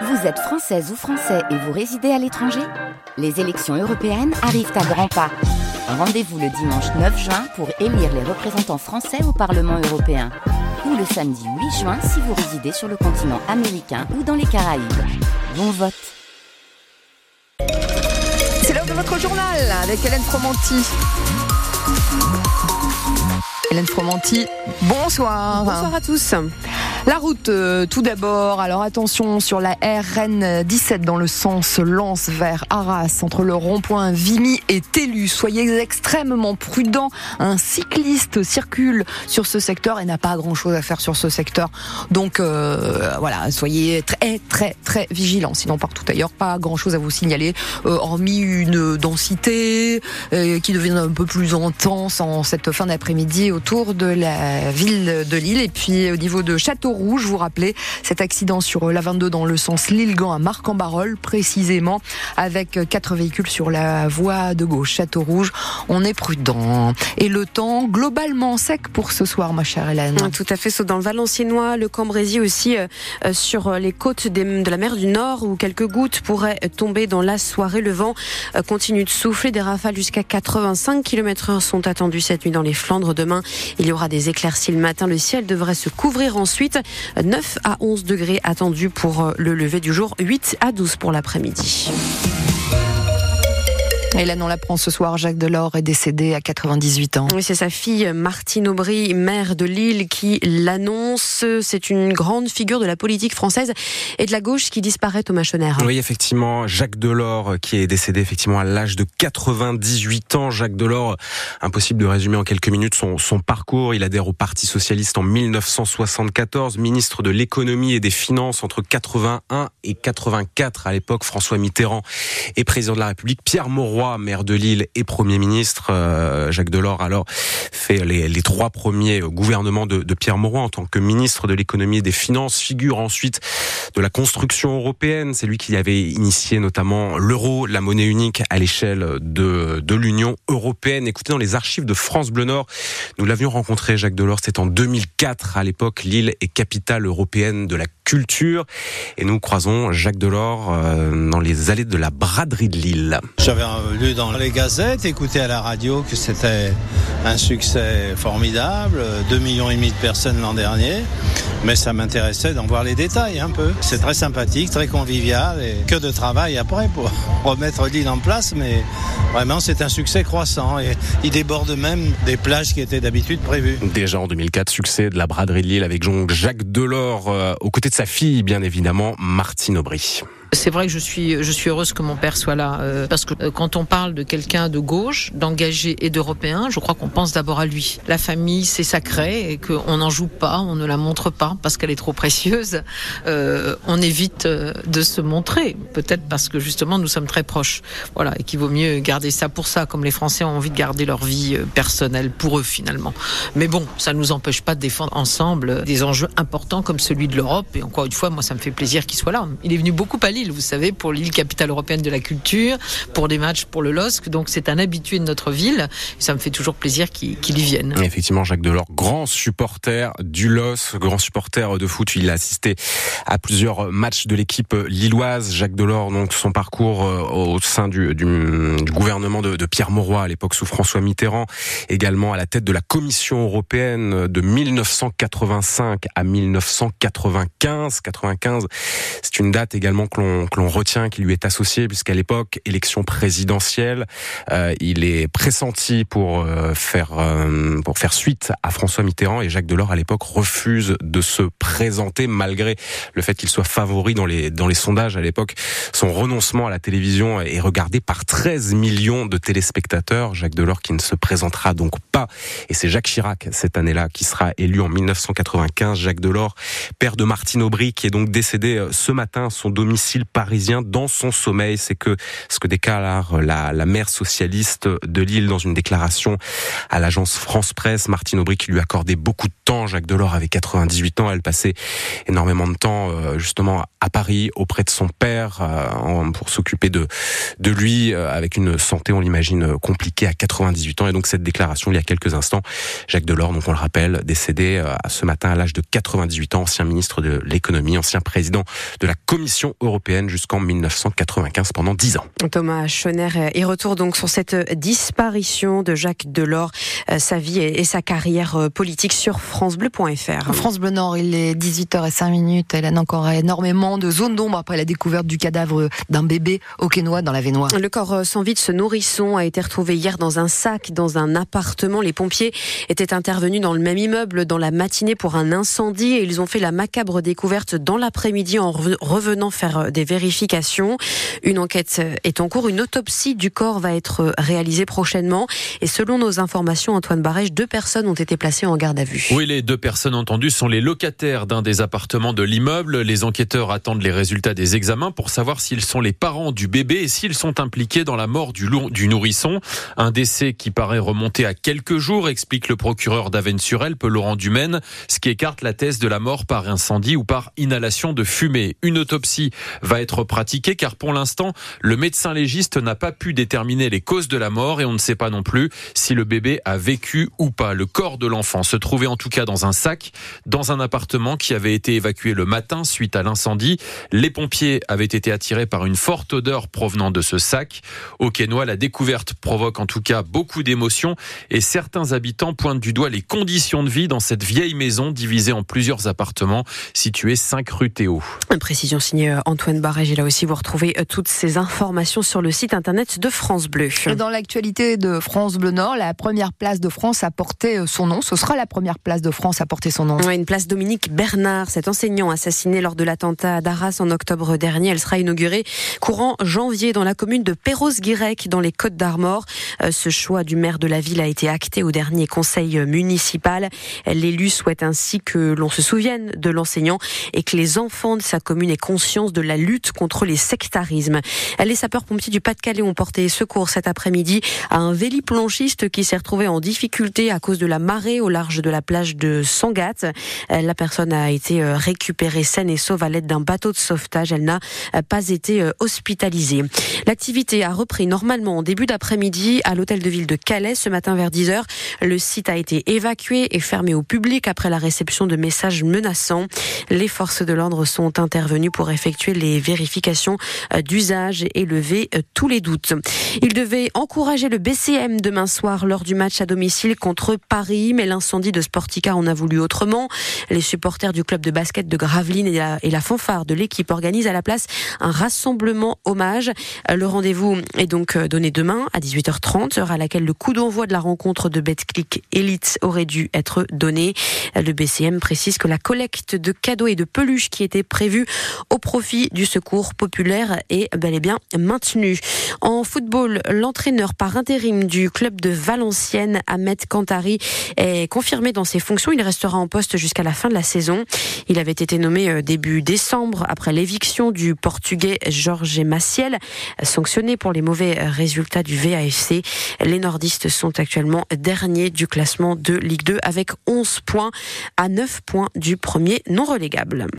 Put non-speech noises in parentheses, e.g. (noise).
Vous êtes française ou français et vous résidez à l'étranger Les élections européennes arrivent à grands pas. Rendez-vous le dimanche 9 juin pour élire les représentants français au Parlement européen. Ou le samedi 8 juin si vous résidez sur le continent américain ou dans les Caraïbes. Bon vote C'est l'heure de votre journal avec Hélène Fromanti. Hélène Fromanti, bonsoir. Bonsoir à tous. La route, euh, tout d'abord. Alors attention sur la RN 17 dans le sens Lens vers Arras, entre le rond-point Vimy et Télu. Soyez extrêmement prudents. Un cycliste circule sur ce secteur et n'a pas grand-chose à faire sur ce secteur. Donc euh, voilà, soyez très très très vigilants. Sinon partout ailleurs, pas grand-chose à vous signaler, euh, hormis une densité qui devient un peu plus intense en cette fin d'après-midi autour de la ville de Lille et puis au niveau de Château rouge. Vous rappelez cet accident sur la 22 dans le sens Lille-Gand à Marc-en-Barol, précisément avec quatre véhicules sur la voie de gauche. Château Rouge, on est prudent. Et le temps globalement sec pour ce soir, ma chère Hélène. Tout à fait, sauf dans le Valenciennois, le Cambrésis aussi euh, euh, sur les côtes de la mer du Nord où quelques gouttes pourraient tomber dans la soirée. Le vent euh, continue de souffler, des rafales jusqu'à 85 km h sont attendues cette nuit dans les Flandres. Demain, il y aura des éclaircies le matin. Le ciel devrait se couvrir ensuite. 9 à 11 degrés attendus pour euh, le lever du jour, 8 à 12 pour l'après-midi. Hélène, on l'apprend ce soir, Jacques Delors est décédé à 98 ans. Oui, c'est sa fille Martine Aubry, maire de Lille, qui l'annonce. C'est une grande figure de la politique française et de la gauche qui disparaît, Thomas Schoner. Oui, effectivement, Jacques Delors qui est décédé effectivement à l'âge de 98 ans. Jacques Delors, impossible de résumer en quelques minutes son, son parcours. Il adhère au Parti socialiste en 1974, ministre de l'économie et des finances entre 81 et 84 à l'époque. François Mitterrand est président de la République. Pierre Mauroy maire de Lille et Premier ministre. Euh, Jacques Delors, alors, fait les, les trois premiers gouvernements de, Pierre Mauroy en tant que ministre de l'économie et des finances, figure ensuite de la construction européenne. C'est lui qui avait initié notamment l'euro, la monnaie unique à l'échelle de, de l'Union européenne. Écoutez, dans les archives de France Bleu Nord, nous l'avions rencontré, Jacques Delors, c'était en 2004. À l'époque, Lille est capitale européenne de la culture. Et nous croisons Jacques Delors euh, dans les allées de la braderie de Lille. J'avais lu dans les gazettes, écouté à la radio que c'était un succès formidable, 2 millions et demi de personnes l'an dernier, mais ça m'intéressait d'en voir les détails un peu. C'est très sympathique, très convivial et que de travail après pour (laughs) remettre l'île en place, mais vraiment c'est un succès croissant et il déborde même des plages qui étaient d'habitude prévues. Déjà en 2004, succès de la braderie de Lille avec Jacques Delors euh, aux côtés de sa fille, bien évidemment, Martine Aubry. C'est vrai que je suis, je suis heureuse que mon père soit là, euh, parce que euh, quand on parle de quelqu'un de gauche, d'engagé et d'européen, je crois qu'on pense d'abord à lui. La famille, c'est sacré et qu'on n'en joue pas, on ne la montre pas parce qu'elle est trop précieuse. Euh, on évite euh, de se montrer, peut-être parce que justement nous sommes très proches. Voilà, et qu'il vaut mieux garder ça pour ça, comme les Français ont envie de garder leur vie euh, personnelle pour eux finalement. Mais bon, ça ne nous empêche pas de défendre ensemble des enjeux importants comme celui de l'Europe. Et encore une fois, moi, ça me fait plaisir qu'il soit là. Il est venu beaucoup à Lille vous savez, pour l'île capitale européenne de la culture, pour des matchs pour le LOSC. Donc c'est un habitué de notre ville. ça me fait toujours plaisir qu'il y vienne. effectivement, Jacques Delors, grand supporter du LOSC, grand supporter de foot. Il a assisté à plusieurs matchs de l'équipe lilloise. Jacques Delors, donc son parcours euh, au sein du, du, du gouvernement de, de, Pierre Mauroy à l'époque sous François Mitterrand, également à la tête de la Commission européenne de 1985 à 1995. 95, c'est une date également que l'on que l'on retient, qui lui est associé, puisqu'à l'époque, élection présidentielle, euh, il est pressenti pour euh, faire euh, pour faire suite à François Mitterrand et Jacques Delors à l'époque refuse de se présenter malgré le fait qu'il soit favori dans les dans les sondages à l'époque. Son renoncement à la télévision est regardé par 13 millions de téléspectateurs. Jacques Delors qui ne se présentera donc pas et c'est Jacques Chirac cette année-là qui sera élu en 1995. Jacques Delors, père de Martine Aubry qui est donc décédé ce matin son domicile parisien dans son sommeil? C'est que ce que déclare la, la maire socialiste de Lille dans une déclaration à l'agence France Presse. Martine Aubry qui lui accordait beaucoup de temps. Jacques Delors avait 98 ans. Elle passait énormément de temps euh, justement à Paris auprès de son père euh, pour s'occuper de, de lui euh, avec une santé, on l'imagine, compliquée à 98 ans. Et donc cette déclaration il y a quelques instants, Jacques Delors, donc on le rappelle, décédé ce matin à l'âge de 98 ans, ancien ministre de l'économie, ancien président de la Commission européenne jusqu'en 1995 pendant 10 ans. Thomas Schoner est retour donc sur cette disparition de Jacques Delors, sa vie et sa carrière politique sur francebleu.fr. France Bleu Nord, il est 18h05 minutes. Elle a encore énormément de zones d'ombre après la découverte du cadavre d'un bébé au Quénois dans la Vénois. Le corps sans vie de ce nourrisson a été retrouvé hier dans un sac dans un appartement. Les pompiers étaient intervenus dans le même immeuble dans la matinée pour un incendie et ils ont fait la macabre découverte dans l'après-midi en revenant faire des vérifications. Une enquête est en cours. Une autopsie du corps va être réalisée prochainement. Et selon nos informations, Antoine Barège, deux personnes ont été placées en garde à vue. Oui, les deux personnes entendues sont les locataires d'un des appartements de l'immeuble. Les enquêteurs attendent les résultats des examens pour savoir s'ils sont les parents du bébé et s'ils sont impliqués dans la mort du, nourrisson. Un décès qui paraît remonter à quelques jours, explique le procureur d'Avennes-sur-Elpe, Laurent Dumaine, ce qui écarte la thèse de la mort par incendie ou par inhalation de fumée. Une autopsie va être pratiquée car pour l'instant, le médecin légiste n'a pas pu déterminer les causes de la mort et on ne sait pas non plus si le bébé a vécu ou pas. Le corps de l'enfant se trouvait en tout cas dans un sac, dans un appartement qui avait été évacué le matin suite à l'incendie. Les pompiers avaient été attirés par une forte odeur provenant de ce sac. Au Quénois, la découverte provoque en tout cas beaucoup d'émotions et certains habitants pointent du doigt les conditions de vie dans cette vieille maison divisée en plusieurs appartements située 5 rue Théo. Précision signée euh, Barrage. Et là aussi, vous retrouvez euh, toutes ces informations sur le site internet de France Bleu. dans l'actualité de France Bleu Nord, la première place de France a porté euh, son nom. Ce sera la première place de France à porter son nom. une place Dominique Bernard, cet enseignant assassiné lors de l'attentat d'Arras en octobre dernier. Elle sera inaugurée courant janvier dans la commune de Perros-Guirec, dans les Côtes d'Armor. Ce choix du maire de la ville a été acté au dernier conseil municipal. L'élu souhaite ainsi que l'on se souvienne de l'enseignant et que les enfants de sa commune aient conscience de la lutte contre les sectarismes. Les sapeurs-pompiers du Pas-de-Calais ont porté secours cet après-midi à un véliplanchiste qui s'est retrouvé en difficulté à cause de la marée au large de la plage de Sangat. La personne a été euh, récupérée saine et sauve à l'aide d'un bateau de sauvetage. Elle n'a euh, pas été euh, hospitalisée. L'activité a repris normalement en début d'après-midi à l'hôtel de ville de Calais ce matin vers 10h. Le site a été évacué et fermé au public après la réception de messages menaçants. Les forces de l'ordre sont intervenues pour effectuer les vérifications euh, d'usage et lever euh, tous les doutes. Il devait encourager le BCM demain soir lors du match à domicile contre Paris, mais l'incendie de Sportica en a voulu autrement. Les supporters du club de basket de Gravelines et la, fanfare de l'équipe organisent à la place un rassemblement hommage. Euh, le rendez-vous est donc donné demain à 18h30, heure à laquelle le coup d'envoi de la rencontre de Betclic Elite aurait dû être donné. Le BCM précise que la collecte de cadeaux et de peluches qui était prévue au profit du secours populaire est bel et bien maintenue. En football, l'entraîneur par intérim du club de Valenciennes, Ahmed Kantari, est confirmé dans ses fonctions. Il restera en poste jusqu'à la fin de la saison. Il avait été nommé euh, début décembre après l'éviction du portugais Jorge Maciel, sanctionné pour les mauvais résultats du VAFC. Les nordistes sont actuellement derniers du classement de Ligue 2 avec 11 points à 9 points du premier non relégable.